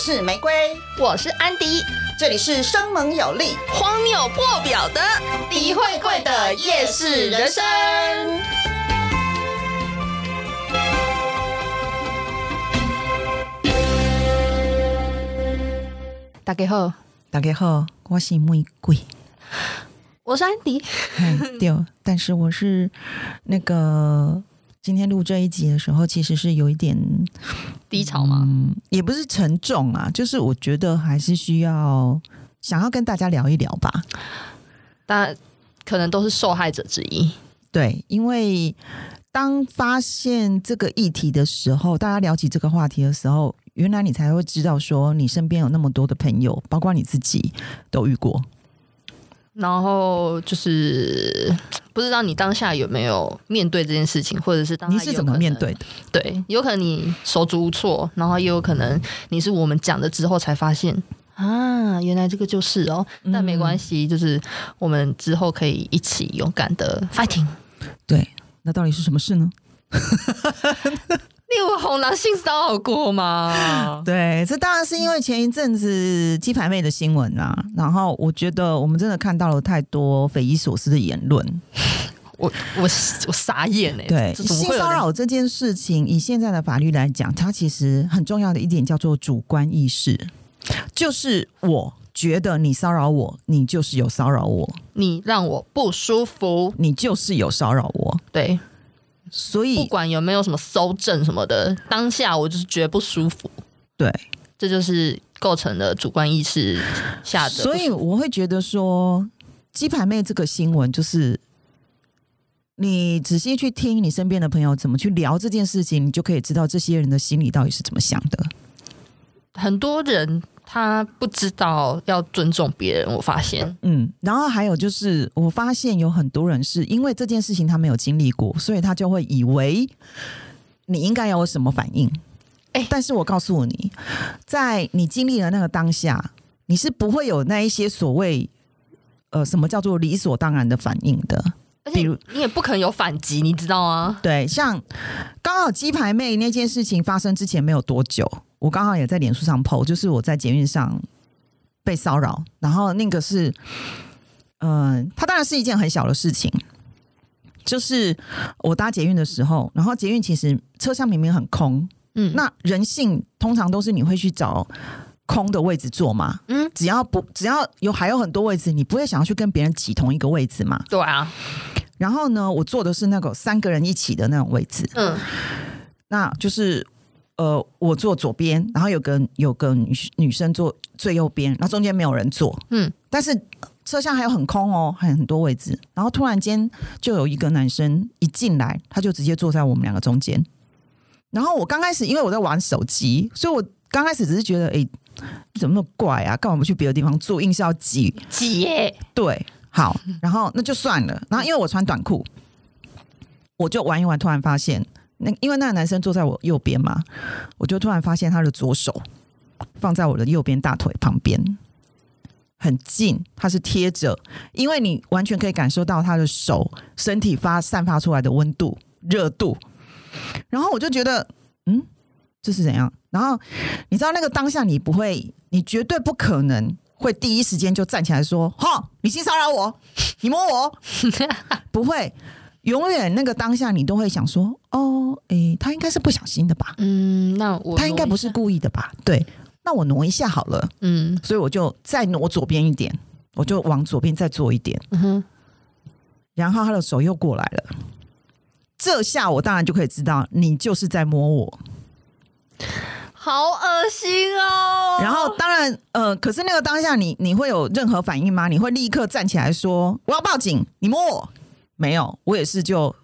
是玫瑰，我是安迪，这里是生猛有力、荒谬破表的李慧贵的夜市人生。大家好，大家好，我是玫瑰。我是安迪。嘿对，但是我是那个今天录这一集的时候，其实是有一点 低潮吗？嗯，也不是沉重啊，就是我觉得还是需要想要跟大家聊一聊吧。但可能都是受害者之一。对，因为当发现这个议题的时候，大家聊起这个话题的时候，原来你才会知道说，你身边有那么多的朋友，包括你自己都遇过。然后就是不知道你当下有没有面对这件事情，或者是当下你是怎么面对的？对，有可能你手足无措，然后也有可能你是我们讲了之后才发现啊，原来这个就是哦。但没关系，就是我们之后可以一起勇敢的 fighting。对，那到底是什么事呢？你有红狼性骚扰过吗？对，这当然是因为前一阵子鸡排妹的新闻啊，然后我觉得我们真的看到了太多匪夷所思的言论。我我我傻眼哎！对，性骚扰这件事情，以现在的法律来讲，它其实很重要的一点叫做主观意识，就是我觉得你骚扰我，你就是有骚扰我，你让我不舒服。你就是有骚扰我，对，所以不管有没有什么搜证什么的，当下我就是觉得不舒服，对，这就是构成了主观意识下的。所以我会觉得说，鸡排妹这个新闻就是。你仔细去听你身边的朋友怎么去聊这件事情，你就可以知道这些人的心里到底是怎么想的。很多人他不知道要尊重别人，我发现嗯，然后还有就是，我发现有很多人是因为这件事情他没有经历过，所以他就会以为你应该要有什么反应。哎但是我告诉你，在你经历了那个当下，你是不会有那一些所谓呃什么叫做理所当然的反应的。而且比如你也不可能有反击，你知道吗？对，像刚好鸡排妹那件事情发生之前没有多久，我刚好也在脸书上 PO，就是我在捷运上被骚扰，然后那个是，嗯、它当然是一件很小的事情，就是我搭捷运的时候，然后捷运其实车厢明明很空，嗯，那人性通常都是你会去找空的位置坐嘛，嗯，只要不只要有还有很多位置，你不会想要去跟别人挤同一个位置嘛。对啊，然后呢，我坐的是那个三个人一起的那种位置，嗯，那就是呃，我坐左边，然后有个有个女女生坐最右边，然后中间没有人坐，嗯，但是车厢还有很空哦，还有很多位置。然后突然间就有一个男生一进来，他就直接坐在我们两个中间。然后我刚开始因为我在玩手机，所以我刚开始只是觉得，哎、怎么那么怪啊？干嘛不去别的地方住，硬是要挤挤耶，对，好，然后那就算了。然后因为我穿短裤，我就玩一玩，突然发现那因为那个男生坐在我右边嘛，我就突然发现他的左手放在我的右边大腿旁边，很近，他是贴着，因为你完全可以感受到他的手身体发散发出来的温度、热度。然后我就觉得，嗯，这是怎样？然后你知道那个当下，你不会，你绝对不可能会第一时间就站起来说：“哈，你性骚扰我，你摸我。” 不会，永远那个当下你都会想说：“哦，诶，他应该是不小心的吧？嗯，那我他应该不是故意的吧？”对，那我挪一下好了，嗯所以我就再挪左边一点，我就往左边再坐一点，嗯哼，然后他的手又过来了。这下我当然就可以知道你就是在摸我，好恶心哦。然后当然，呃，可是那个当下你你会有任何反应吗？你会立刻站起来说我要报警，你摸我？没有，我也是就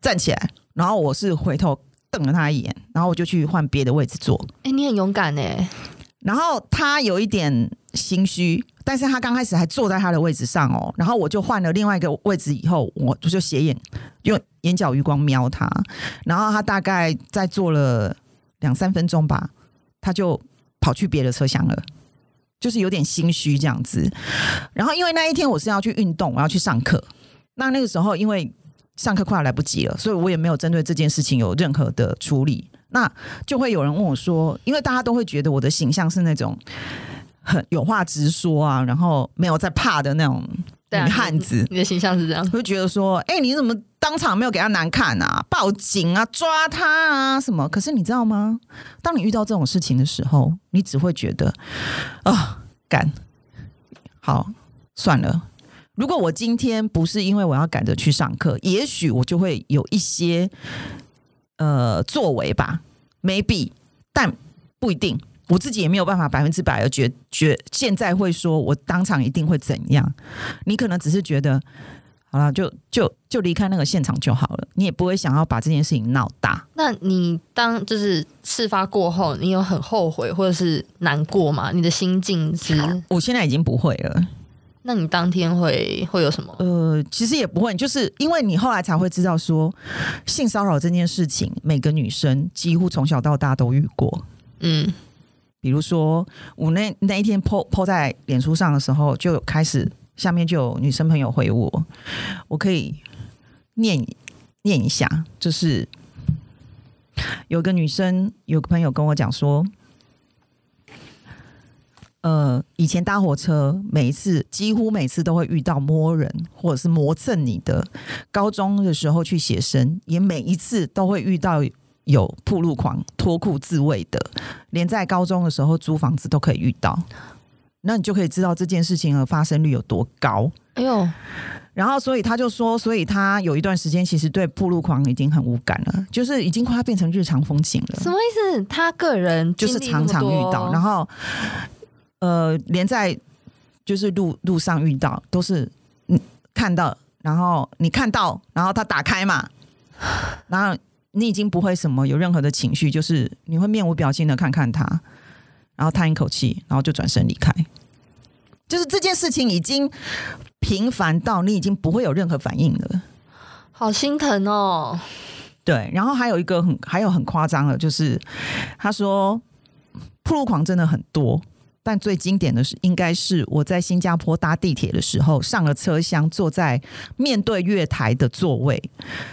站起来，然后我是回头瞪了他一眼，然后我就去换别的位置坐。哎、你很勇敢哎，然后他有一点心虚，但是他刚开始还坐在他的位置上哦，然后我就换了另外一个位置以后，我就斜眼用眼角余光瞄他，然后他大概在坐了两三分钟吧，他就跑去别的车厢了。就是有点心虚这样子，然后因为那一天我是要去运动，我要去上课，那那个时候因为上课快要来不及了，所以我也没有针对这件事情有任何的处理。那就会有人问我说，因为大家都会觉得我的形象是那种很有话直说啊，然后没有在怕的那种女汉子，你的形象是这样。会觉得说，哎、你怎么当场没有给他难看啊？报警啊，抓他啊，什么？可是你知道吗？当你遇到这种事情的时候，你只会觉得啊，干，好，算了。如果我今天不是因为我要赶着去上课，也许我就会有一些呃作为吧，maybe，但不一定。我自己也没有办法百分之百的觉觉，现在会说我当场一定会怎样。你可能只是觉得，好了，就就就离开那个现场就好了，你也不会想要把这件事情闹大。那你当就是事发过后，你有很后悔或者是难过吗？你的心境是？我现在已经不会了，那你当天会会有什么？呃，其实也不会，就是因为你后来才会知道说，性骚扰这件事情，每个女生几乎从小到大都遇过。嗯，比如说，我那那一天 po po 在脸书上的时候，就开始下面就有女生朋友回我，我可以念念一下，就是有个女生有个朋友跟我讲说，呃，以前搭火车，每一次几乎每次都会遇到摸人或者是磨蹭你的。高中的时候去写生，也每一次都会遇到有铺路狂脱裤自慰的，连在高中的时候租房子都可以遇到。那你就可以知道这件事情的发生率有多高。哎呦，然后，所以他就说，所以他有一段时间其实对铺路狂已经很无感了，就是已经快要变成日常风景了。什么意思？他个人就是常常遇到，然后呃，连在就是路路上遇到都是嗯看到，然后你看到，然后他打开嘛，然后你已经不会什么有任何的情绪，就是你会面无表情的看看他，然后叹一口气，然后就转身离开。就是这件事情已经频繁到你已经不会有任何反应了。好心疼哦。对，然后还有一个很还有很夸张的，就是他说铺路狂真的很多，但最经典的是应该是我在新加坡搭地铁的时候，上了车厢，坐在面对月台的座位，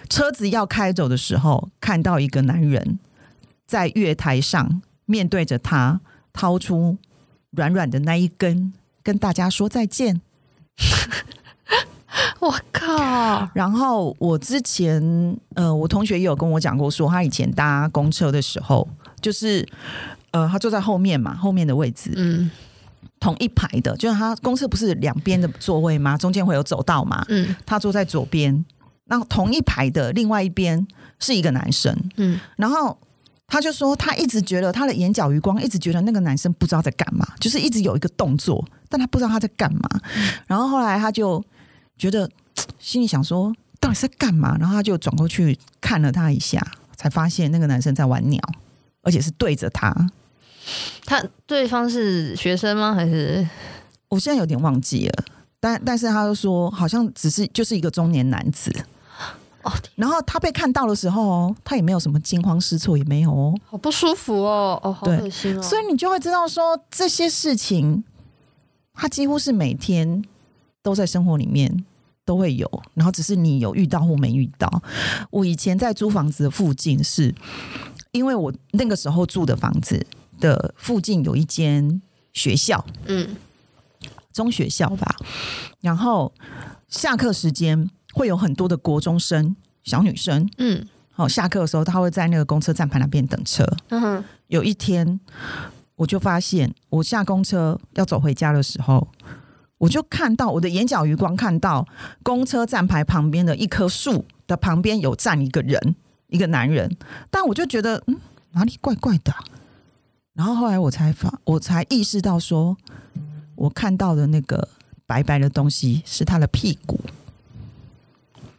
车子要开走的时候，看到一个男人在月台上面对着他，掏出软软的那一根，跟大家说再见。我靠！然后我之前，呃，我同学也有跟我讲过说他以前搭公车的时候，就是，呃，他坐在后面嘛，后面的位置，嗯。同一排的，就是他公车不是两边的座位吗？中间会有走道嘛，嗯。他坐在左边，那同一排的另外一边是一个男生，嗯，然后他就说，他一直觉得他的眼角余光一直觉得那个男生不知道在干嘛，就是一直有一个动作，但他不知道他在干嘛。然后后来他就觉得心里想说，到底是在干嘛？然后他就转过去看了他一下，才发现那个男生在玩鸟，而且是对着他。他对方是学生吗？还是我现在有点忘记了，但但是他就说，好像只是就是一个中年男子。哦，然后他被看到的时候哦，他也没有什么惊慌失措，也没有哦。好不舒服哦，哦，好对恶心哦。所以你就会知道说这些事情，他几乎是每天都在生活里面都会有，然后只是你有遇到或没遇到。我以前在租房子的附近是，因为我那个时候住的房子的附近有一间学校，嗯中学校吧，然后下课时间会有很多的国中生、小女生，嗯。哦，下课的时候他会在那个公车站牌那边等车。嗯哼，有一天，我就发现我下公车要走回家的时候，我就看到我的眼角余光看到公车站牌旁边的一棵树的旁边有站一个人，一个男人，但我就觉得嗯哪里怪怪的啊、然后后来我才发，我才意识到说，我看到的那个白白的东西是他的屁股，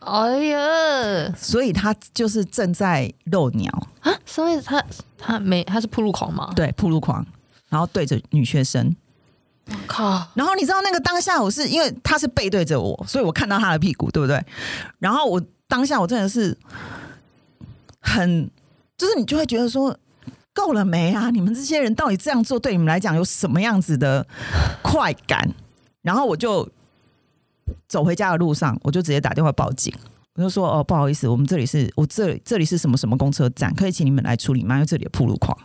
哎呀，所以他就是正在露鸟，啊，所以他他没他是铺路狂吗？对，铺路狂，然后对着女学生。我靠，然后你知道那个当下，我是因为他是背对着我，所以我看到他的屁股，对不对？然后我当下我真的是很，就是你就会觉得说，够了没啊？你们这些人到底这样做对你们来讲有什么样子的快感？然后我就走回家的路上，我就直接打电话报警，我就说哦，不好意思，我们这里是我这里这里是什么什么公车站，可以请你们来处理吗？因为这里的铺路况。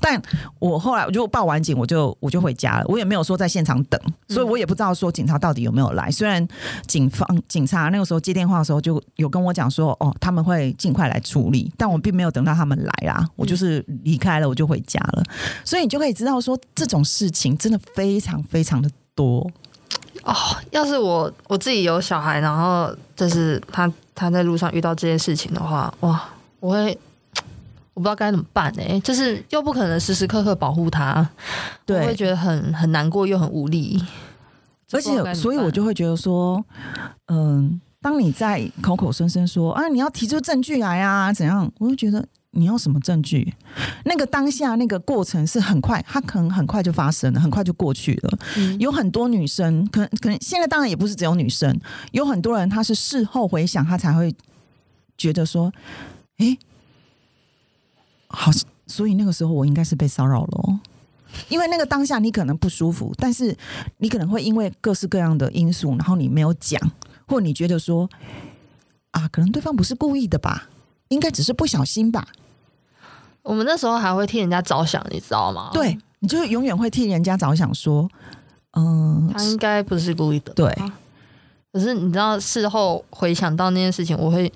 但我后来我就报完警，我就我就回家了，我也没有说在现场等，所以我也不知道说警察到底有没有来。虽然警方警察那个时候接电话的时候就有跟我讲说，哦，他们会尽快来处理，但我并没有等到他们来啦，我就是离开了，我就回家了。所以你就可以知道说，这种事情真的非常非常的多。哦，要是我我自己有小孩，然后就是他他在路上遇到这件事情的话，哇，我会我不知道该怎么办哎、就是又不可能时时刻刻保护他，我会，觉得很很难过又很无力，而且所以我就会觉得说，嗯、当你在口口声声说啊，你要提出证据来啊，怎样，我就觉得。你要什么证据？那个当下那个过程是很快，它可能很快就发生了，很快就过去了。嗯有很多女生，可能可能现在当然也不是只有女生，有很多人她是事后回想，她才会觉得说，诶，好，所以那个时候我应该是被骚扰了哦。因为那个当下你可能不舒服，但是你可能会因为各式各样的因素，然后你没有讲，或你觉得说啊，可能对方不是故意的吧，应该只是不小心吧。我们那时候还会替人家着想，你知道吗？对，你就永远会替人家着想，说，嗯、他应该不是故意的。对。可是你知道，事后回想到那件事情，我会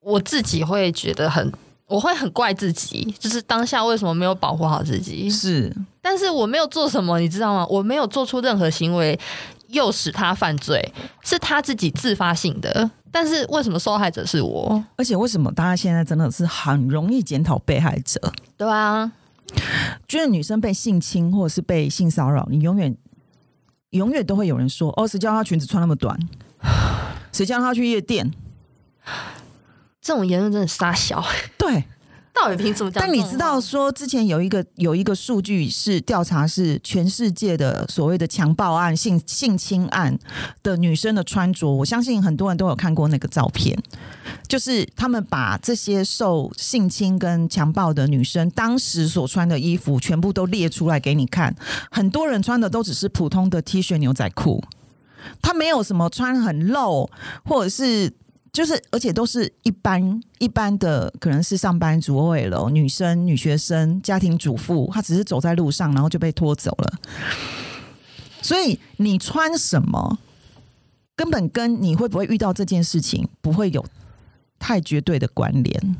我自己会觉得很，我会很怪自己，就是当下为什么没有保护好自己？是但是我没有做什么，你知道吗？我没有做出任何行为诱使他犯罪，是他自己自发性的。但是为什么受害者是我？而且为什么大家现在真的是很容易检讨被害者？对啊，觉得女生被性侵或者是被性骚扰，你永远永远都会有人说：“哦，谁叫她裙子穿那么短？谁叫她去夜店这种言论真的傻小，？”对，到底凭什么讲？但你知道，说之前有一个有一个数据是调查是全世界的所谓的强暴案、性性侵案的女生的穿着，我相信很多人都有看过那个照片，就是他们把这些受性侵跟强暴的女生当时所穿的衣服全部都列出来给你看，很多人穿的都只是普通的 T 恤牛仔裤，他没有什么穿很露，或者是就是，而且都是一般一般的，可能是上班族 OL 女生、女学生、家庭主妇，她只是走在路上，然后就被拖走了。所以你穿什么，根本跟你会不会遇到这件事情不会有太绝对的关联。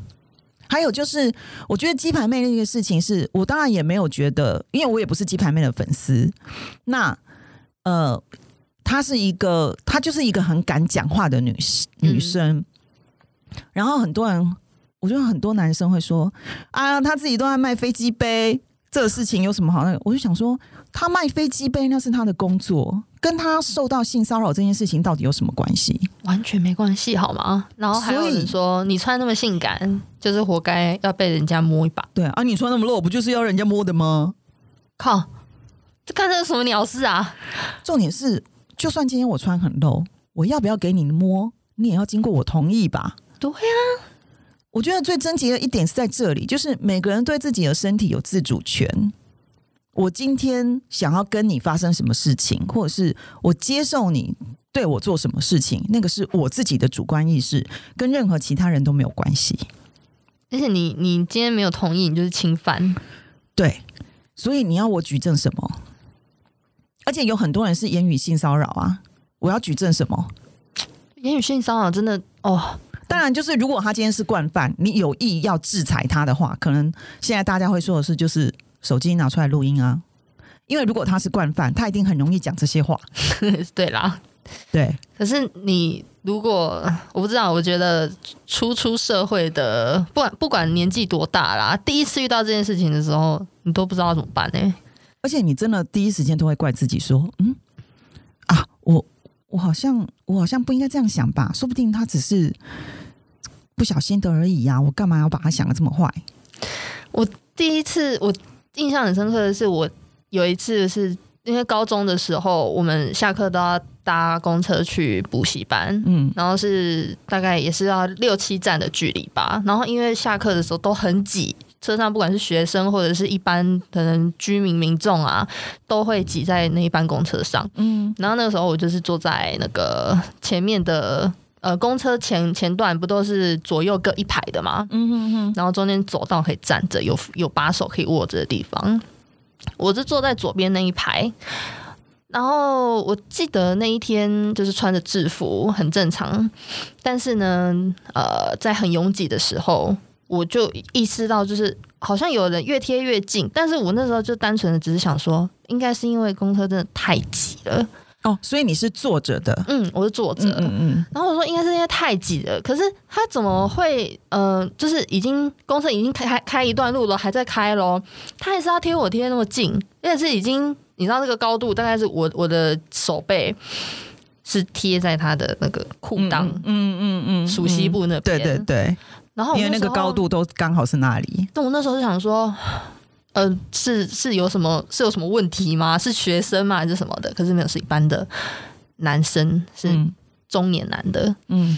还有就是，我觉得鸡排妹那个事情是，我当然也没有觉得，因为我也不是鸡排妹的粉丝。那呃，她是一个，她就是一个很敢讲话的女女生。然后很多人，我觉得很多男生会说啊，他自己都在卖飞机杯，这个事情有什么好那个？我就想说，他卖飞机杯那是他的工作，跟他受到性骚扰这件事情到底有什么关系？完全没关系，好吗？然后还有人说你穿那么性感，就是活该要被人家摸一把。对啊，你穿那么露，不就是要人家摸的吗？靠，这干这是什么鸟事啊？重点是，就算今天我穿很露，我要不要给你摸，你也要经过我同意吧？对呀、我觉得最症结的一点是在这里，就是每个人对自己的身体有自主权。我今天想要跟你发生什么事情，或者是我接受你对我做什么事情，那个是我自己的主观意识，跟任何其他人都没有关系。而且你你今天没有同意，你就是侵犯。对，所以你要我举证什么？而且有很多人是言语性骚扰啊，我要举证什么？言语性骚扰真的哦，当然，就是如果他今天是惯犯，你有意要制裁他的话，可能现在大家会说的是，就是手机拿出来录音啊。因为如果他是惯犯，他一定很容易讲这些话。对啦。对，可是你如果我不知道，我觉得初出社会的，不管不管年纪多大啦，第一次遇到这件事情的时候，你都不知道怎么办呢、而且你真的第一时间都会怪自己说，嗯啊，我我好像我好像不应该这样想吧？说不定他只是不小心的而已呀、我干嘛要把他想的这么坏？我第一次我印象很深刻的是，我有一次是因为高中的时候，我们下课都要搭公车去补习班，嗯然后是大概也是要六七站的距离吧。然后因为下课的时候都很挤，车上不管是学生或者是一般可能居民民众啊，都会挤在那一班公车上。嗯然后那个时候我就是坐在那个前面的呃，公车前前段不都是左右各一排的嘛？嗯哼哼，然后中间走道可以站着，有有把手可以握着的地方。我是坐在左边那一排，然后我记得那一天就是穿着制服，很正常。但是呢，呃，在很拥挤的时候，我就意识到，就是好像有人越贴越近。但是我那时候就单纯的只是想说，应该是因为公车真的太挤了。哦，所以你是坐着的，嗯，我是坐着。嗯嗯嗯，然后我说应该是因为太挤了，可是他怎么会？呃，就是已经公车已经开开一段路了，还在开咯，他还是要贴我贴那么近，而且是已经你知道那个高度大概是我我的手背是贴在他的那个裤裆嗯嗯嗯，属膝部那边对边，对对，然后因为那个高度都刚好是那里，但我那时候就想说，呃，是是有什么是有什么问题吗？是学生吗？还是什么的？可是没有，是一般的男生，是嗯中年男的。嗯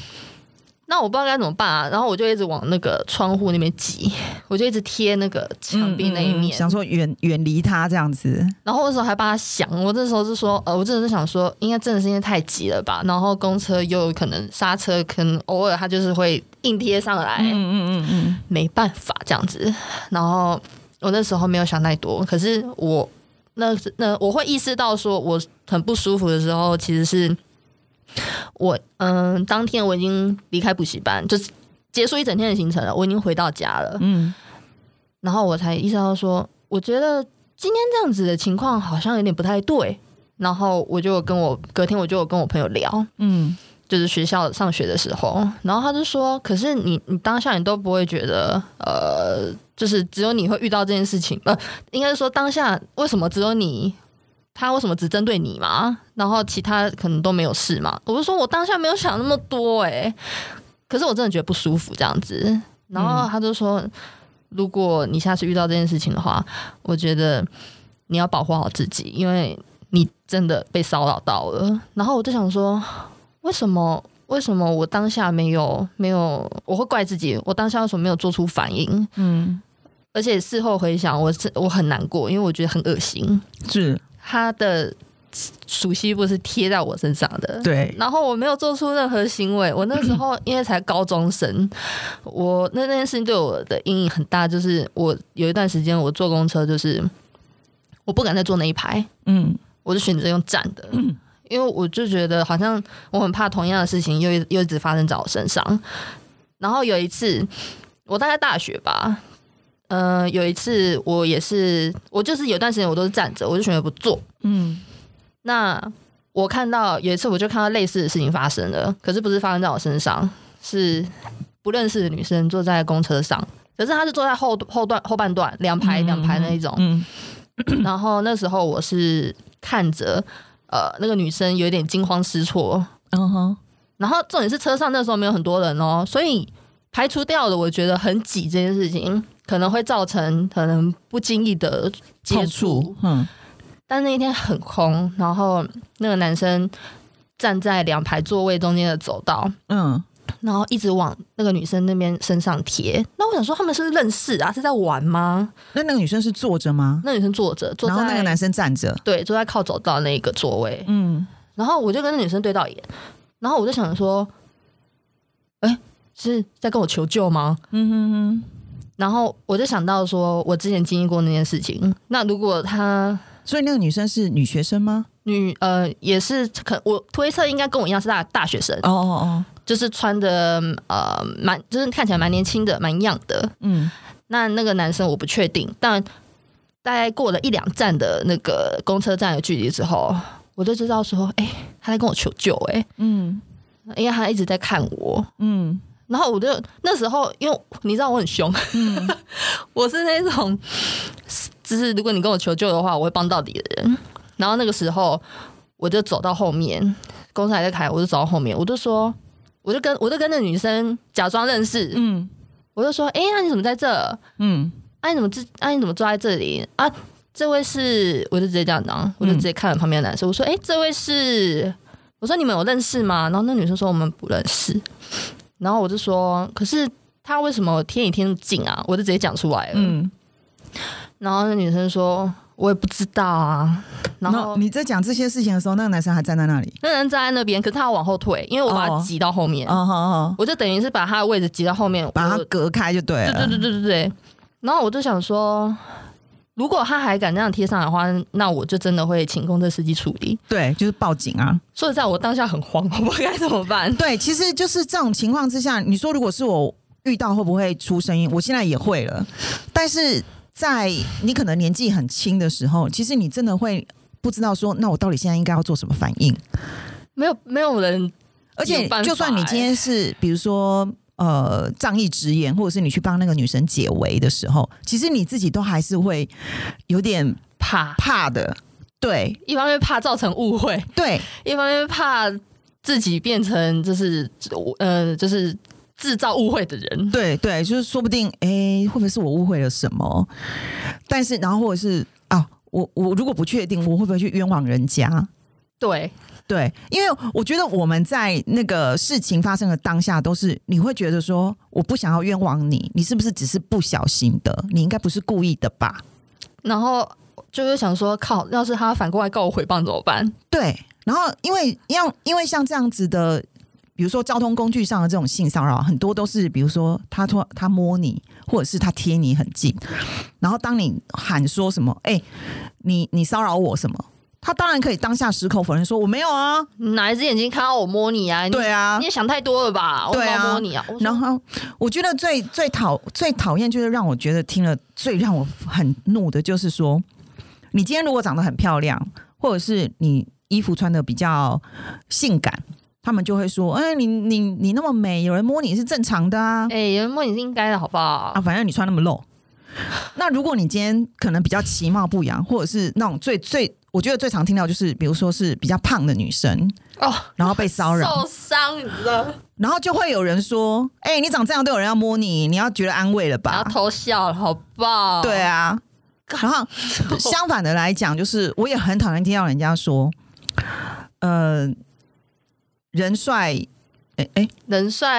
那我不知道该怎么办啊，然后我就一直往那个窗户那边挤，我就一直贴那个墙壁那一面，嗯想说远远离他这样子，然后我那时候还帮他想，我那时候是说，呃，我真的是想说，应该真的是因为太急了吧，然后公车又有可能刹车，可能偶尔它就是会硬贴上来，嗯嗯嗯嗯没办法这样子。然后我那时候没有想太多，可是我那那我会意识到说我很不舒服的时候，其实是我嗯、当天我已经离开补习班，就是结束一整天的行程了，我已经回到家了，嗯。然后我才意识到说，我觉得今天这样子的情况好像有点不太对。然后我就跟我隔天我就有跟我朋友聊，嗯。就是学校上学的时候，然后他就说：“可是你你当下你都不会觉得，呃，就是只有你会遇到这件事情，呃，应该是说当下为什么只有你，他为什么只针对你嘛？然后其他可能都没有事嘛？”我就说我当下没有想那么多、欸，可是我真的觉得不舒服这样子。然后他就说：“如果你下次遇到这件事情的话，我觉得你要保护好自己，因为你真的被骚扰到了。”然后我就想说。为什么？为什么我当下没有没有？我会怪自己，我当下为什么没有做出反应？嗯，而且事后回想，我是我很难过，因为我觉得很恶心。是他的熟悉部是贴在我身上的，对，然后我没有做出任何行为。我那时候因为才高中生，我那那件事情对我的阴影很大，就是我有一段时间我坐公车，就是我不敢再坐那一排，嗯我就选择用站的，嗯因为我就觉得好像我很怕同样的事情又又一直发生在我身上。然后有一次，我大概大学吧，呃，有一次我也是，我就是有段时间我都是站着，我就选择不坐。嗯那我看到有一次，我就看到类似的事情发生了，可是不是发生在我身上，是不认识的女生坐在公车上，可是她是坐在后后段后半段两排两排那一种。嗯 然后那时候我是看着呃那个女生有点惊慌失措，嗯哼，然后重点是车上那时候没有很多人哦，所以排除掉了我觉得很挤这件事情可能会造成可能不经意的接碰触触，，嗯但那一天很空，然后那个男生站在两排座位中间的走道，嗯然后一直往那个女生那边身上贴。那我想说，他们是认识啊？是在玩吗？那那个女生是坐着吗？那女生坐着，坐在然后那个男生站着，对坐在靠走道那个座位，嗯然后我就跟那女生对到眼，然后我就想说，哎，是在跟我求救吗？嗯哼哼，然后我就想到说，我之前经历过那件事情。那如果他所以那个女生是女学生吗？女呃也是可，我推测应该跟我一样是大大学生，哦哦哦，就是穿的呃蛮，就是看起来蛮年轻的，蛮样的。嗯那那个男生我不确定，但大概过了一两站的那个公车站的距离之后，我就知道说，哎、他在跟我求救、哎，嗯因为他一直在看我。嗯然后我就那时候，因为你知道我很凶，嗯 我是那种，就是如果你跟我求救的话，我会帮到底的人。然后那个时候，我就走到后面，公司还在开，我就走到后面，我就说，我就跟我就跟那女生假装认识，嗯我就说，哎、那你怎么在这？嗯啊，你怎么这啊你怎么坐在这里啊？这位是，我就直接这样讲，我就直接看了旁边的男生，我说，哎、这位是，我说你们有认识吗？然后那女生说我们不认识，然后我就说，可是他为什么贴你贴那么近啊？我就直接讲出来了，嗯然后那女生说，我也不知道啊。然后你在讲这些事情的时候，那个男生还站在那里。那人站在那边，可是他要往后退，因为我把他哦挤到后面，哦哦哦，我就等于是把他的位置挤到后面，把他隔开就对了。对对对对对对。然后我就想说，如果他还敢这样贴上来的话，那我就真的会请公车司机处理。对，就是报警啊。说实在，我当下很慌，我不知道该怎么办。对，其实就是这种情况之下，你说如果是我遇到会不会出声音？我现在也会了，但是在你可能年纪很轻的时候，其实你真的会不知道说，那我到底现在应该要做什么反应？没有没有人，而且就算你今天是比如说。呃，仗义直言，或者是你去帮那个女生解围的时候，其实你自己都还是会有点怕，怕的。对一方面怕造成误会，对，一方面怕自己变成就是呃就是制造误会的人。对对，就是说不定，哎、会不会是我误会了什么？但是，然后或者是啊，我我如果不确定，我会不会去冤枉人家？对，对，因为我觉得我们在那个事情发生的当下，都是你会觉得说，我不想要冤枉你，你是不是只是不小心的？你应该不是故意的吧？然后就是想说，靠，要是他反过来告我诽谤怎么办？对，然后因为像因为像这样子的，比如说交通工具上的这种性骚扰，很多都是比如说他拖他摸你，或者是他贴你很近，然后当你喊说什么，哎、你你骚扰我什么？他当然可以当下矢口否认说我没有啊，你哪一只眼睛看到我摸你啊？你对啊你也想太多了吧？我摸你啊？然后我觉得最最讨最讨厌就是让我觉得听了最让我很怒的就是说，你今天如果长得很漂亮，或者是你衣服穿的比较性感，他们就会说，哎、你你你那么美，有人摸你是正常的啊，哎、有人摸你是应该的，好不好？啊，反正你穿那么露。那如果你今天可能比较其貌不扬，或者是那种最最，我觉得最常听到就是，比如说是比较胖的女生，哦，然后被骚扰，受伤，你知道？然后就会有人说：“哎、你长这样都有人要摸你，你要觉得安慰了然吧后偷笑了，好不好？对啊。然后相反的来讲，就是我也很讨厌听到人家说，呃，人帅，哎、哎、人帅，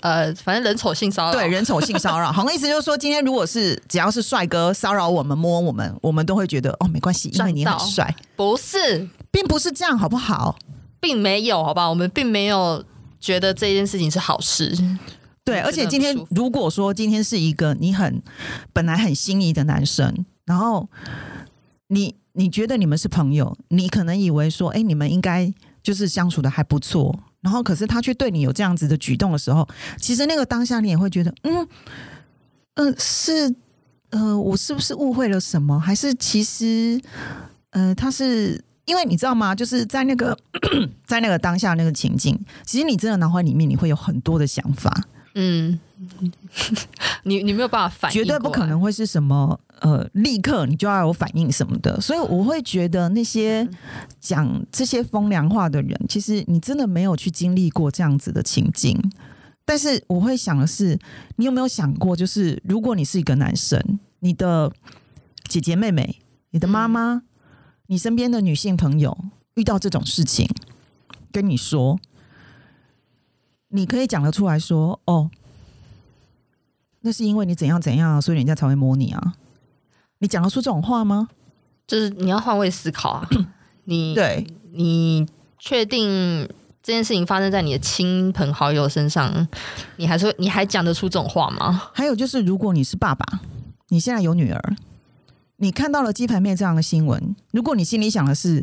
呃，反正人丑性骚扰，对，人丑性骚扰，好像意思就是说，今天如果是只要是帅哥骚扰我们、摸我们，我们都会觉得哦，没关系，因为你很帅，不是，并不是这样，好不好？并没有，好吧？我们并没有觉得这件事情是好事。对，嗯而且今天如果说今天是一个你很本来很心仪的男生，然后你你觉得你们是朋友，你可能以为说，哎、你们应该就是相处的还不错，然后可是他却对你有这样子的举动的时候，其实那个当下你也会觉得，嗯嗯、是呃，我是不是误会了什么？还是其实呃，他是。因为你知道吗？就是在那个 在那个当下那个情境，其实你真的脑海里面你会有很多的想法，嗯，你你没有办法反应，绝对不可能。会是什么呃，立刻你就要有反应什么的。所以我会觉得那些讲这些风凉话的人，其实你真的没有去经历过这样子的情境。但是我会想的是，你有没有想过，就是如果你是一个男生，你的姐姐妹妹、你的妈妈、你身边的女性朋友遇到这种事情，跟你说，你可以讲得出来说，哦，那是因为你怎样怎样啊，所以人家才会摸你啊。你讲得出这种话吗？就是你要换位思考啊！你对，你确定这件事情发生在你的亲朋好友身上，你还说你还讲得出这种话吗？还有就是，如果你是爸爸，你现在有女儿，你看到了鸡排妹这样的新闻，如果你心里想的是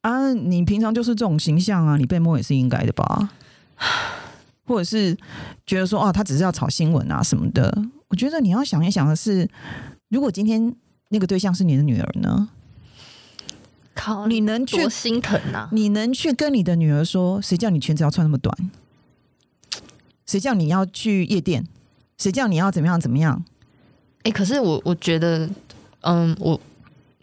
啊，你平常就是这种形象啊，你被摸也是应该的吧？或者是觉得说哦，他只是要炒新闻啊什么的，我觉得你要想一想的是，如果今天那个对象是你的女儿呢？靠，你能去心疼啊！你能去跟你的女儿说，谁叫你裙子要穿那么短？谁叫你要去夜店？谁叫你要怎么样怎么样？哎、可是我我觉得，嗯，我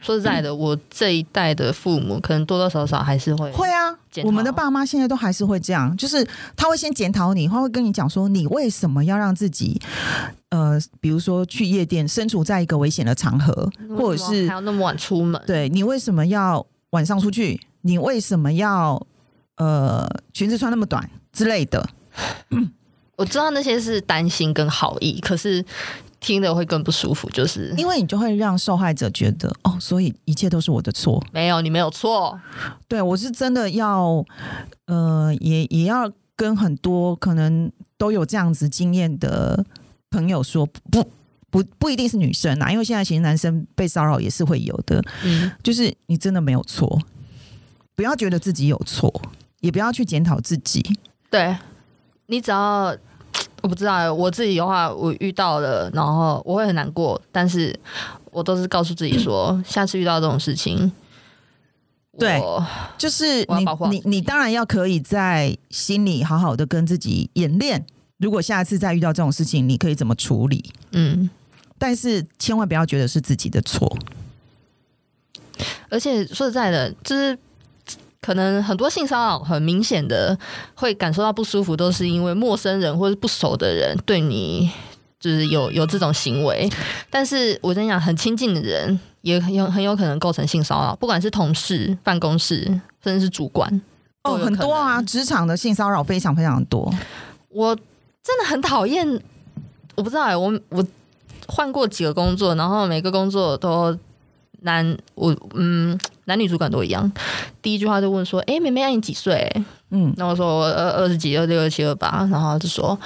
说实在的，我这一代的父母可能多多少少还是会会啊我们的爸妈现在都还是会这样，就是他会先检讨你，他会跟你讲说，你为什么要让自己，呃，比如说去夜店，身处在一个危险的场合，或者是还要那么晚出门？对你为什么要晚上出去？你为什么要呃裙子穿那么短之类的？我知道那些是担心跟好意，可是听了会更不舒服，就是。因为你就会让受害者觉得哦，所以一切都是我的错。没有你没有错，对我是真的要，呃，也也要跟很多可能都有这样子经验的朋友说，不不不一定是女生啊，因为现在其实男生被骚扰也是会有的，嗯，就是你真的没有错，不要觉得自己有错，也不要去检讨自己。对。你只要我不知道我自己的话，我遇到了，然后我会很难过，但是我都是告诉自己说，下次遇到这种事情，对就是你保你你当然要可以在心里好好的跟自己演练，如果下次再遇到这种事情，你可以怎么处理。嗯，但是千万不要觉得是自己的错。而且说实在的，就是可能很多性骚扰很明显的会感受到不舒服，都是因为陌生人或者不熟的人对你就是有有这种行为。但是我跟你讲，很亲近的人也很有很有可能构成性骚扰，不管是同事、办公室，甚至是主管。哦，很多啊，职场的性骚扰非常非常多。我真的很讨厌，我不知道哎、我我换过几个工作，然后每个工作都难我嗯男女主管都一样。第一句话就问说：“哎、妹妹，啊你几岁？”嗯，然后我说：“我二二十几，二六、二七、二八。”然后就说：“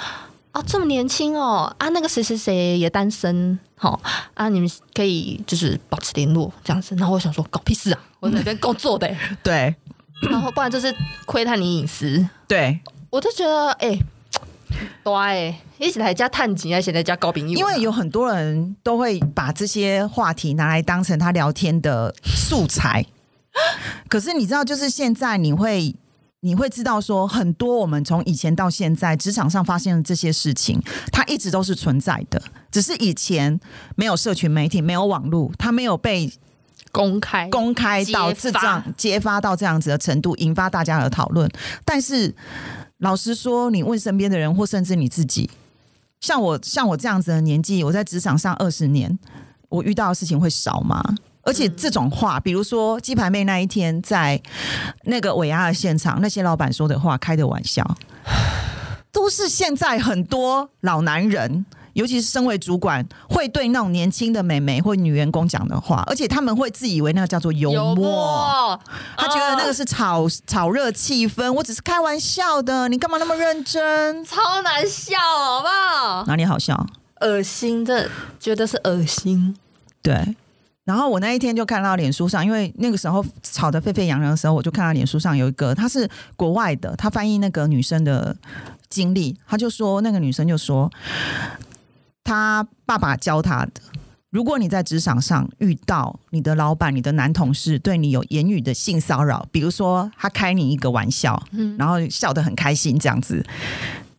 啊，这么年轻哦！啊，那个谁谁谁也单身，好啊，你们可以就是保持联络这样子。”然后我想说：“搞屁事啊！我在那边工作的、欸，对然后不然就是窥探你隐私。”对，我就觉得，哎、对、欸，一起来加探景，而且在加高频因为有很多人都会把这些话题拿来当成他聊天的素材。可是你知道，就是现在你会。你会知道说，很多我们从以前到现在职场上发现的这些事情，它一直都是存在的，只是以前没有社群媒体，没有网络，它没有被公开公开到揭发这样揭发到这样子的程度，引发大家的讨论。但是老实说，你问身边的人，或甚至你自己，像我像我这样子的年纪，我在职场上二十年，我遇到的事情会少吗？而且这种话，比如说鸡排妹那一天在那个尾牙的现场，那些老板说的话，开的玩笑，都是现在很多老男人，尤其是身为主管，会对那种年轻的美眉或女员工讲的话，而且他们会自以为那个叫做幽幽默。他觉得那个哦是炒炒热气氛，我只是开玩笑的，你干嘛那么认真？超难笑，好不好？哪里好笑？恶心的，觉得是恶心。对。然后我那一天就看到脸书上，因为那个时候吵得沸沸扬扬的时候，我就看到脸书上有一个，他是国外的，他翻译那个女生的经历，他就说那个女生就说，他爸爸教他的，如果你在职场上遇到你的老板、你的男同事对你有言语的性骚扰，比如说他开你一个玩笑，嗯然后笑得很开心这样子，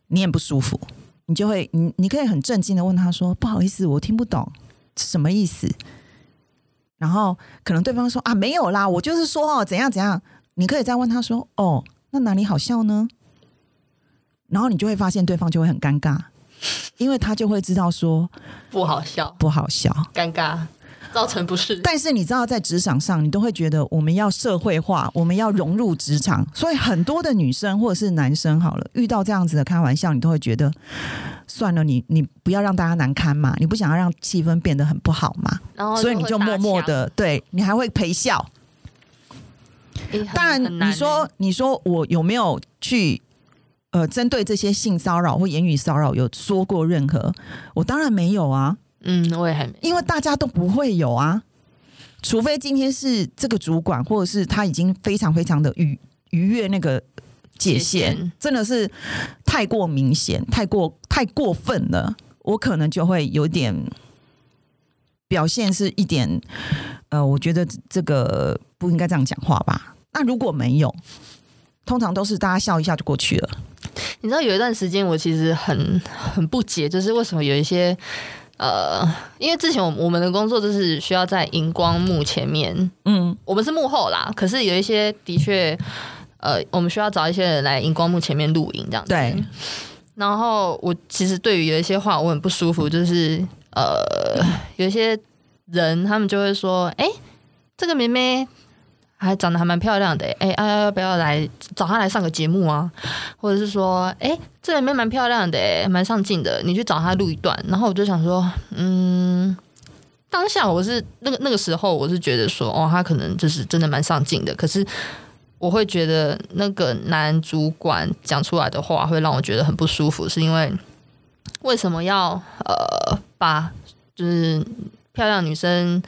你也不舒服，你就会你你可以很震惊的问他说：“不好意思，我听不懂什么意思。”然后可能对方说：“啊，没有啦，我就是说哦，怎样怎样。”你可以再问他说：“哦，那哪里好笑呢？”然后你就会发现对方就会很尴尬，因为他就会知道说不好笑，不好笑。尴尬，造成不适。但是你知道，在职场上，你都会觉得我们要社会化，我们要融入职场，所以很多的女生或者是男生，好了，遇到这样子的开玩笑，你都会觉得算了，你你不要让大家难堪嘛，你不想要让气氛变得很不好嘛，然后所以你就默默的，对你还会陪笑。当然，你说欸你说我有没有去呃针对这些性骚扰或言语骚扰有说过任何？我当然没有啊，嗯，我也还没。因为大家都不会有啊，除非今天是这个主管，或者是他已经非常非常的逾逾越那个界限真的是太过明显、太过太过分了，我可能就会有点表现是一点，呃，我觉得这个不应该这样讲话吧。那如果没有，通常都是大家笑一下就过去了。你知道有一段时间我其实很很不解，就是为什么有一些呃，因为之前我我们的工作就是需要在荧光幕前面，嗯，我们是幕后啦，可是有一些的确呃，我们需要找一些人来荧光幕前面录影这样子。对。然后我其实对于有一些话我很不舒服，就是呃，有一些人他们就会说，哎、这个妹妹还长得还蛮漂亮的、欸，哎、要不要来找她来上个节目啊？或者是说，哎、这里面蛮漂亮的、欸，蛮上镜的，你去找她录一段。然后我就想说，嗯，当下我是那个那个时候，我是觉得说，哦，他可能就是真的蛮上镜的，可是。我会觉得那个男主管讲出来的话会让我觉得很不舒服，是因为为什么要呃把就是漂亮女生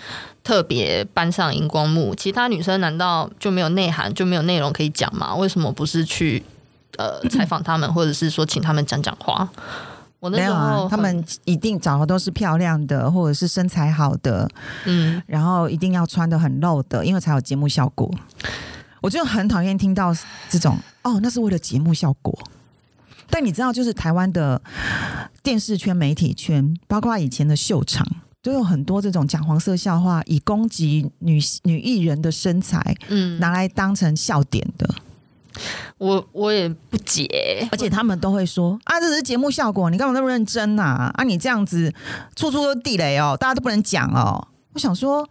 特别搬上荧光幕，其他女生难道就没有内涵就没有内容可以讲吗？为什么不是去呃 采访他们，或者是说请他们讲讲话？我那没有时候啊，他很们一定找的都是漂亮的，或者是身材好的，嗯然后一定要穿的很露的，因为才有节目效果。我就很讨厌听到这种哦，那是为了节目效果。但你知道，就是台湾的电视圈、媒体圈，包括以前的秀场，都有很多这种讲黄色笑话，以攻击女女艺人的身材，嗯，拿来当成笑点的。我我也不解，而且他们都会说啊，这只是节目效果，你干嘛那么认真呐、啊？你这样子处处都地雷哦，大家都不能讲哦。我想说，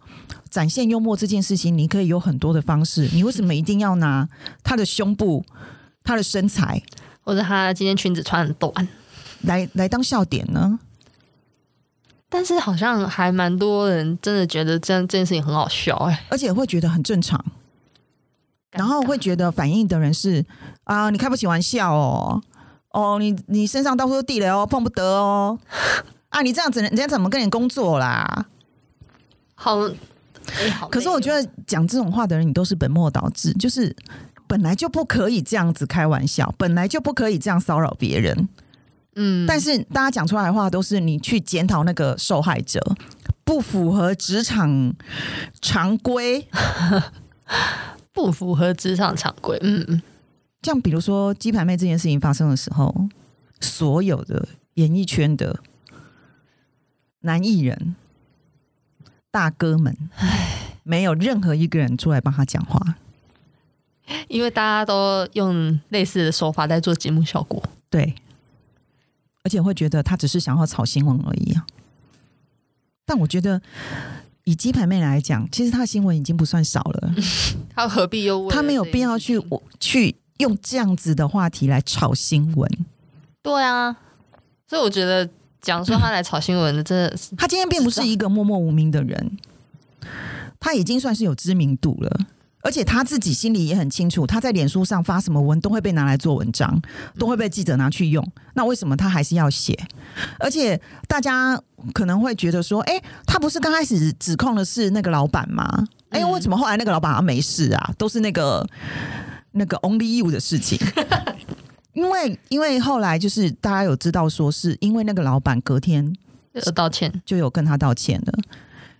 展现幽默这件事情，你可以有很多的方式，你为什么一定要拿他的胸部、他的身材或者他今天裙子穿很短，来来当笑点呢？但是好像还蛮多人真的觉得这样这件事情很好笑哎、而且会觉得很正常，然后会觉得反应的人是啊，你开不起玩笑哦，哦，你你身上到处都地雷哦，碰不得哦，啊，你这样子人家怎么跟你工作啦？好。可是我觉得讲这种话的人，你都是本末倒置，就是本来就不可以这样子开玩笑，本来就不可以这样骚扰别人。嗯，但是大家讲出来的话，都是你去检讨那个受害者，不符合职场常规。不符合职场常规。嗯嗯，像比如说鸡排妹这件事情发生的时候，所有的演艺圈的男艺人、大哥们，没有任何一个人出来帮他讲话。因为大家都用类似的手法在做节目效果。对，而且会觉得他只是想要炒新闻而已啊。但我觉得，以鸡排妹来讲，其实她的新闻已经不算少了，他何必又为了她没有必要去我去用这样子的话题来炒新闻。对啊，所以我觉得讲说他来炒新闻的，真的是她今天并不是一个默默无名的人，她已经算是有知名度了。而且他自己心里也很清楚，他在脸书上发什么文都会被拿来做文章，都会被记者拿去用。那为什么他还是要写？而且大家可能会觉得说，哎、他不是刚开始指控的是那个老板吗？哎、嗯为什么后来那个老板没事啊？都是那个那个 Only You 的事情。因为因为后来就是大家有知道说，是因为那个老板隔天要道歉。就有跟他道歉了。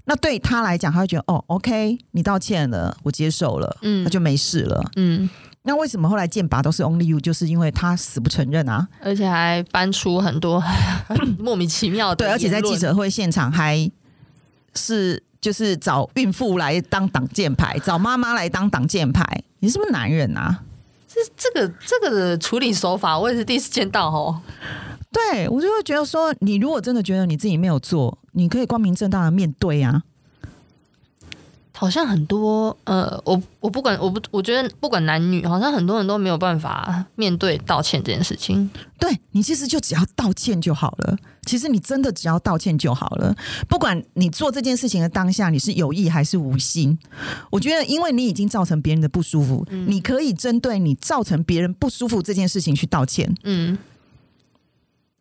那对他来讲，他会觉得哦，OK，你道歉了，我接受了，嗯那就没事了。嗯，那为什么后来剑拔都是 Only You？就是因为他死不承认啊。而且还搬出很多 莫名其妙的对，而且在记者会现场还是就是找孕妇来当挡箭牌，找妈妈来当挡箭牌。你是不是男人啊？这个这个的处理手法，我也是第一次见到哦。对我就会觉得说，你如果真的觉得你自己没有做，你可以光明正大的面对啊。好像很多呃，我我不管我不我觉得不管男女，好像很多人都没有办法面对道歉这件事情。对你其实就只要道歉就好了。其实你真的只要道歉就好了，不管你做这件事情的当下你是有意还是无心，我觉得因为你已经造成别人的不舒服，你可以针对你造成别人不舒服这件事情去道歉嗯，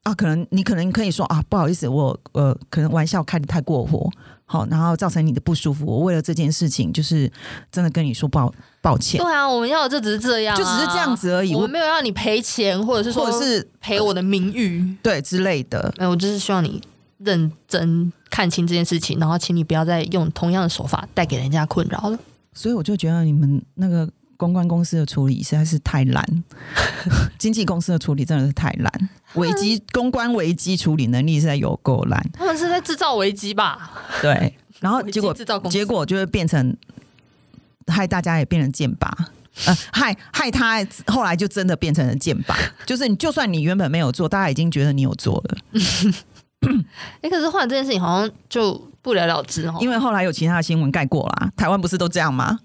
啊。可能你可能可以说啊，不好意思，我呃可能玩笑开的太过火，好，然后造成你的不舒服，我为了这件事情就是真的跟你说抱抱歉，对啊，我们要的就只是这样啊、就只是这样子而已我没有让你赔钱，或者是说或者是赔我的名誉。对之类的。没有，我就是希望你认真看清这件事情，然后请你不要再用同样的手法带给人家困扰了。所以我就觉得你们那个公关公司的处理实在是太烂，经纪公司的处理真的是太烂，危机公关危机处理能力实在有够烂。他们是在制造危机吧？对，然后 结果制造结果就会变成害大家也变成剑拔。呃，害害他后来就真的变成了剑拔，就是你就算你原本没有做，大家已经觉得你有做了，哎、可是后来这件事情好像就不了了之哦。因为后来有其他的新闻盖过啦。台湾不是都这样吗？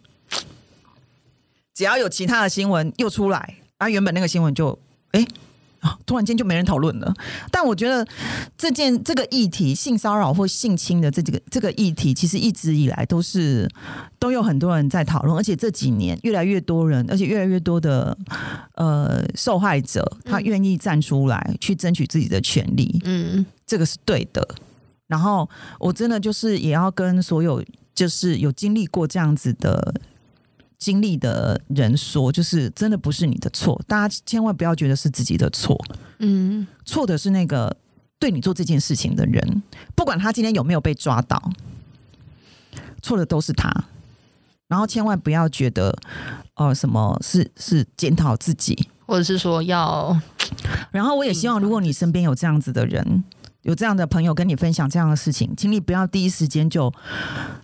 只要有其他的新闻又出来，啊，原本那个新闻就哎。啊！突然间就没人讨论了。但我觉得这件这个议题，性骚扰或性侵的这几个这个议题，其实一直以来都是都有很多人在讨论，而且这几年越来越多人，而且越来越多的呃受害者，他愿意站出来去争取自己的权利。嗯，这个是对的。然后我真的就是也要跟所有就是有经历过这样子的。经历的人说，就是真的不是你的错，大家千万不要觉得是自己的错，嗯，错的是那个对你做这件事情的人，不管他今天有没有被抓到，错的都是他。然后千万不要觉得，呃，什么是是检讨自己，或者是说要。然后我也希望，如果你身边有这样子的人，有这样的朋友跟你分享这样的事情，请你不要第一时间就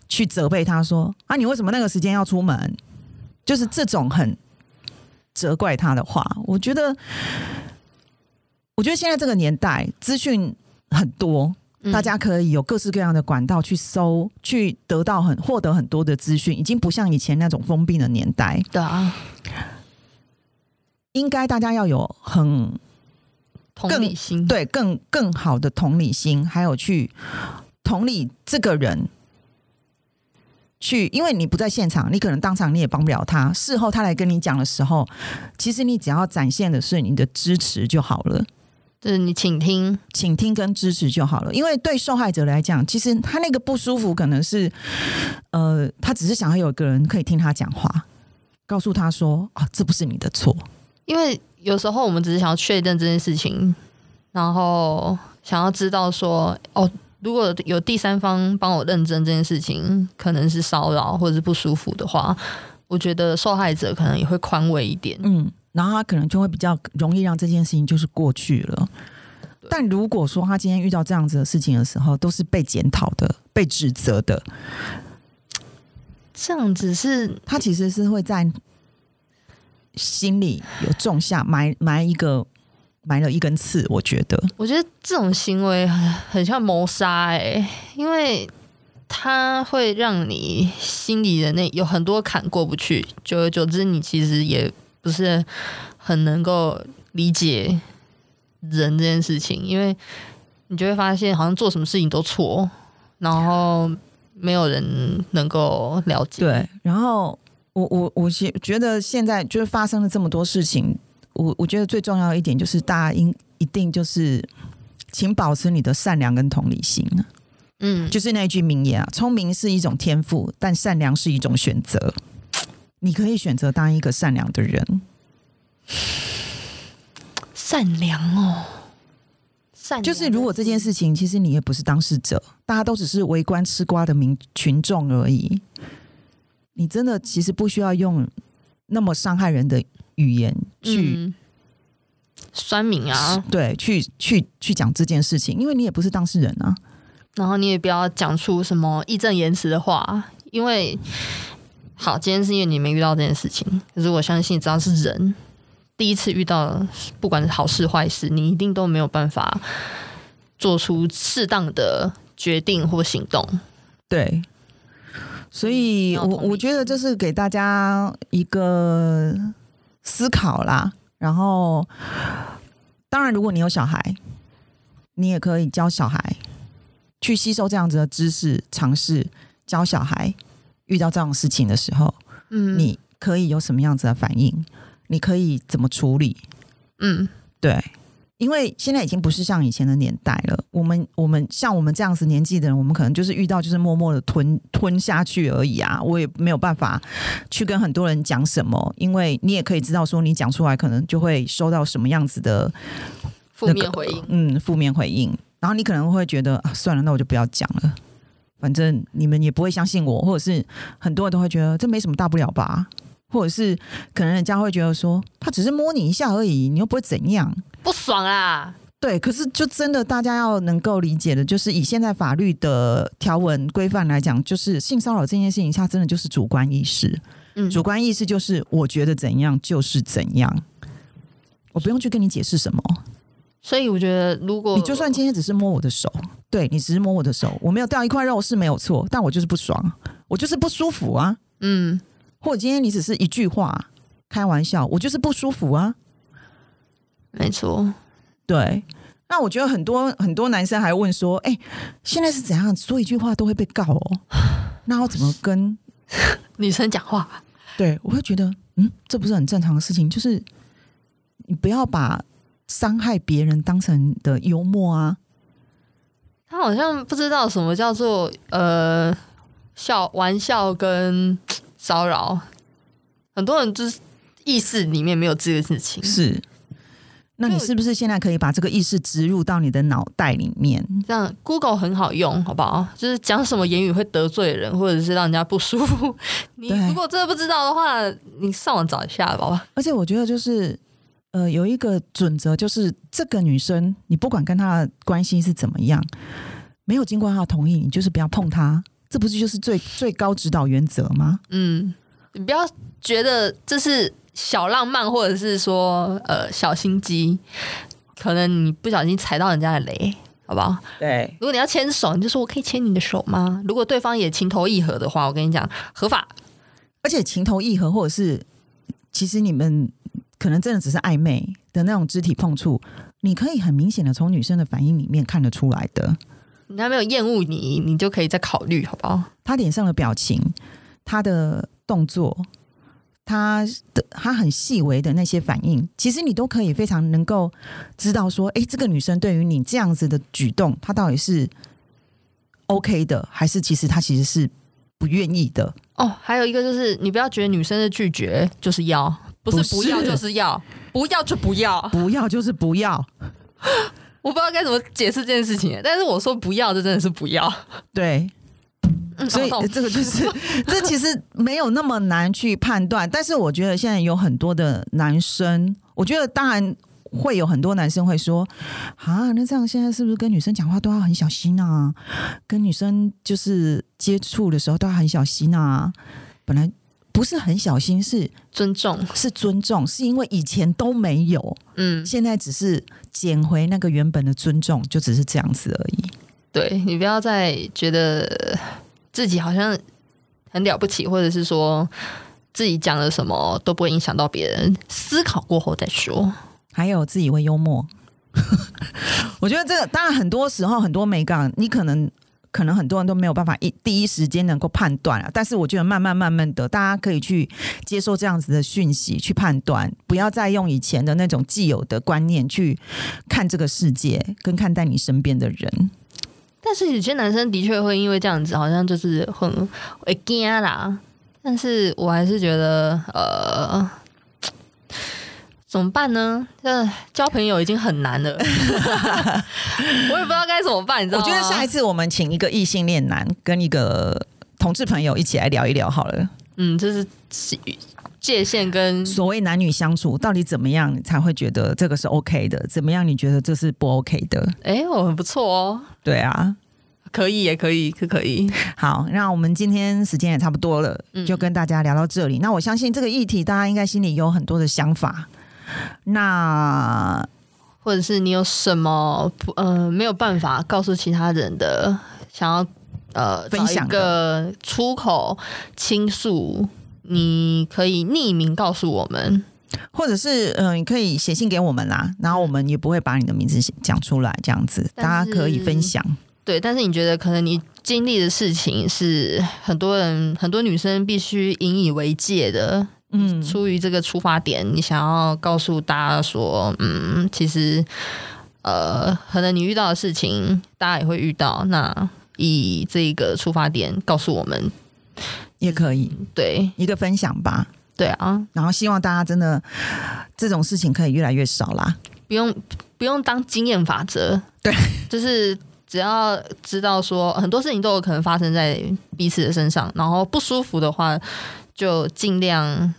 去责备他说啊，你为什么那个时间要出门？就是这种很责怪他的话，我觉得，我觉得现在这个年代资讯很多，大家可以有各式各样的管道去搜，去得到很获得很多的资讯，已经不像以前那种封闭的年代。对啊，应该大家要有很同理心，对更更好的同理心，还有去同理这个人。去，因为你不在现场，你可能当场你也帮不了他。事后他来跟你讲的时候，其实你只要展现的是你的支持就好了。就是你倾听、倾听跟支持就好了。因为对受害者来讲，其实他那个不舒服可能是，呃，他只是想要有个人可以听他讲话，告诉他说啊，这不是你的错。因为有时候我们只是想要确认这件事情，然后想要知道说，哦。如果有第三方帮我认证这件事情，可能是骚扰或者是不舒服的话，我觉得受害者可能也会宽慰一点。嗯，然后他可能就会比较容易让这件事情就是过去了。但如果说他今天遇到这样子的事情的时候，都是被检讨的、被指责的，这样子是他其实是会在心里有种下埋埋一个。埋了一根刺，我觉得。我觉得这种行为很很像谋杀哎，因为它会让你心里的那有很多坎过不去，久而久之，你其实也不是很能够理解人这件事情，因为你就会发现好像做什么事情都错，然后没有人能够了解。对，然后我我我觉觉得现在就是发生了这么多事情。我我觉得最重要一点就是，大家应一定就是，请保持你的善良跟同理心。嗯，就是那句名言啊：“聪明是一种天赋，但善良是一种选择。”你可以选择当一个善良的人。善良哦，善就是如果这件事情其实你也不是当事者，大家都只是围观吃瓜的民群众而已。你真的其实不需要用那么伤害人的。语言去酸民啊，对，去去去讲这件事情，因为你也不是当事人啊，然后你也不要讲出什么义正言辞的话，因为好，今天是因为你没遇到这件事情，可是我相信只要是人第一次遇到，不管是好事坏事，你一定都没有办法做出适当的决定或行动，对。所以我我觉得这是给大家一个。思考啦，然后当然，如果你有小孩，你也可以教小孩去吸收这样子的知识，尝试教小孩遇到这种事情的时候，嗯，你可以有什么样子的反应？你可以怎么处理？嗯，对。因为现在已经不是像以前的年代了，我们我们像我们这样子年纪的人，我们可能就是遇到就是默默的吞吞下去而已啊，我也没有办法去跟很多人讲什么，因为你也可以知道说你讲出来可能就会收到什么样子的负面回应，嗯，负面回应，然后你可能会觉得啊，算了，那我就不要讲了，反正你们也不会相信我，或者是很多人都会觉得这没什么大不了吧。或者是可能人家会觉得说，他只是摸你一下而已，你又不会怎样，不爽啊？对，可是就真的大家要能够理解的，就是以现在法律的条文规范来讲，就是性骚扰这件事情，它真的就是主观意识。嗯，主观意识就是我觉得怎样就是怎样，我不用去跟你解释什么。所以我觉得，如果你就算今天只是摸我的手，对你只是摸我的手，我没有掉一块肉是没有错，但我就是不爽，我就是不舒服啊。嗯。或者今天你只是一句话，开玩笑，我就是不舒服啊。没错，对。那我觉得很多很多男生还问说：“哎、现在是怎样？说一句话都会被告哦？那我怎么跟女生讲话，对，我会觉得，嗯，这不是很正常的事情，就是你不要把伤害别人当成的幽默啊。他好像不知道什么叫做呃笑玩笑跟骚扰，很多人就是意识里面没有这个事情。是，那你是不是现在可以把这个意识植入到你的脑袋里面？这样 Google 很好用，好不好？就是讲什么言语会得罪人，或者是让人家不舒服。你如果真的不知道的话，你上网找一下，好吧？而且我觉得就是。呃，有一个准则，就是这个女生，你不管跟她的关系是怎么样，没有经过她的同意，你就是不要碰她。这不是就是最最高指导原则吗？嗯，你不要觉得这是小浪漫，或者是说呃小心机，可能你不小心踩到人家的雷，好不好？对，如果你要牵手，你就说我可以牵你的手吗？如果对方也情投意合的话，我跟你讲，合法。而且情投意合，或者是其实你们可能真的只是暧昧的那种肢体碰触，你可以很明显的从女生的反应里面看得出来的。人家没有厌恶你，你就可以再考虑，好不好？他脸上的表情，他的动作，他的他很细微的那些反应，其实你都可以非常能够知道说，哎，这个女生对于你这样子的举动，她到底是 OK 的，还是其实她其实是不愿意的？哦，还有一个就是，你不要觉得女生的拒绝就是要，不是不要就是要，不要就不要。不要就是不要，我不知道该怎么解释这件事情，但是我说不要，这真的是不要。对。嗯所以这个就是，这其实没有那么难去判断。但是我觉得现在有很多的男生，我觉得当然会有很多男生会说，啊，那这样现在是不是跟女生讲话都要很小心啊？跟女生就是接触的时候都要很小心啊？本来不是很小心，是尊重，是尊重，是因为以前都没有，嗯，现在只是捡回那个原本的尊重，就只是这样子而已。对你不要再觉得自己好像很了不起，或者是说自己讲了什么都不会影响到别人，思考过后再说。还有自己会幽默。我觉得这个当然很多时候很多美感，你可能可能很多人都没有办法一第一时间能够判断啊。但是我觉得慢慢慢慢的，大家可以去接受这样子的讯息，去判断，不要再用以前的那种既有的观念去看这个世界，跟看待你身边的人。但是有些男生的确会因为这样子，好像就是很会惊啦。但是我还是觉得，呃，怎么办呢？这交朋友已经很难了，我也不知道该怎么办。你知道吗？我觉得下一次我们请一个异性恋男跟一个同志朋友一起来聊一聊好了。嗯，就是界限跟所谓男女相处到底怎么样，你才会觉得这个是 OK 的？怎么样你觉得这是不 OK 的？哎，我很不错哦，对啊，可以也可以，可可以。好，那我们今天时间也差不多了，嗯就跟大家聊到这里。那我相信这个议题，大家应该心里有很多的想法。那或者是你有什么不呃没有办法告诉其他人的，想要呃分享一个出口倾诉，你可以匿名告诉我们。或者是嗯、呃你可以写信给我们啦，然后我们也不会把你的名字讲出来，这样子大家可以分享。对，但是你觉得可能你经历的事情是很多人很多女生必须引以为戒的，嗯，出于这个出发点，你想要告诉大家说，嗯，其实呃，可能你遇到的事情，大家也会遇到。那以这个出发点告诉我们，也可以对一个分享吧。对啊，然后希望大家真的这种事情可以越来越少啦。不用不用当经验法则，对，就是只要知道说很多事情都有可能发生在彼此的身上，然后不舒服的话，就尽量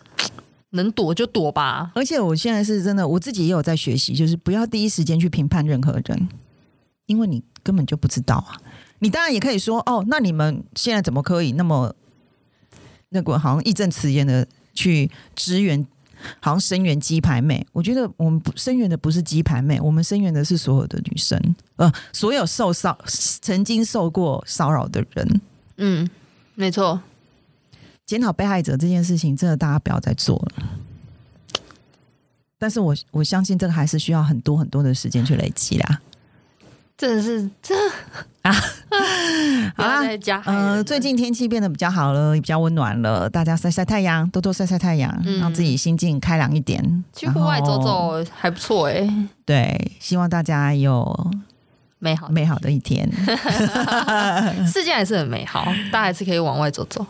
能躲就躲吧。而且我现在是真的，我自己也有在学习，就是不要第一时间去评判任何人，因为你根本就不知道啊。你当然也可以说，哦，那你们现在怎么可以那么那个好像义正辞严的去支援，好像声援鸡排妹？我觉得我们不声援的不是鸡排妹，我们声援的是所有的女生，呃，所有受骚曾经受过骚扰的人。嗯，没错。检讨被害者这件事情，真的大家不要再做了。但是我我相信这个还是需要很多很多的时间去累积啦。真的是这啊 好啦呃，最近天气变得比较好了，也比较温暖了，大家晒晒太阳，多多晒晒太阳，嗯让自己心境开朗一点。去户外走，走还不错哎，对，希望大家有美好美好的一天，世界还是很美好，大家还是可以往外走走。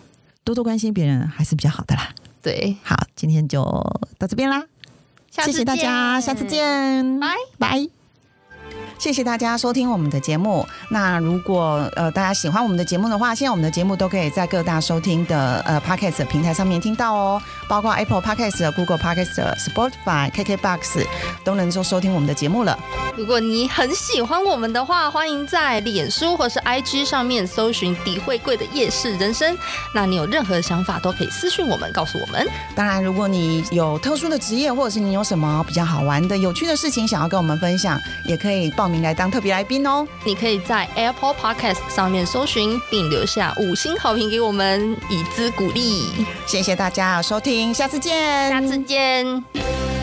多多关心别人还是比较好的啦。对，好，今天就到这边啦，谢谢大家，下次见，拜。拜。谢谢大家收听我们的节目。那如果呃大家喜欢我们的节目的话，现在我们的节目都可以在各大收听的呃 Podcast 的平台上面听到哦，包括 Apple Podcast、Google Podcast、Spotify、KKBox 都能够收听我们的节目了。如果你很喜欢我们的话，欢迎在脸书或是 IG 上面搜寻“底会贵的夜市人生”。那你有任何想法都可以私讯我们，告诉我们。当然，如果你有特殊的职业，或者是你有什么比较好玩的、有趣的事情想要跟我们分享，也可以报名来当特别来宾哦。你可以在 Apple Podcast 上面搜寻，并留下五星好评给我们，以资鼓励。谢谢大家收听，下次见，下次见。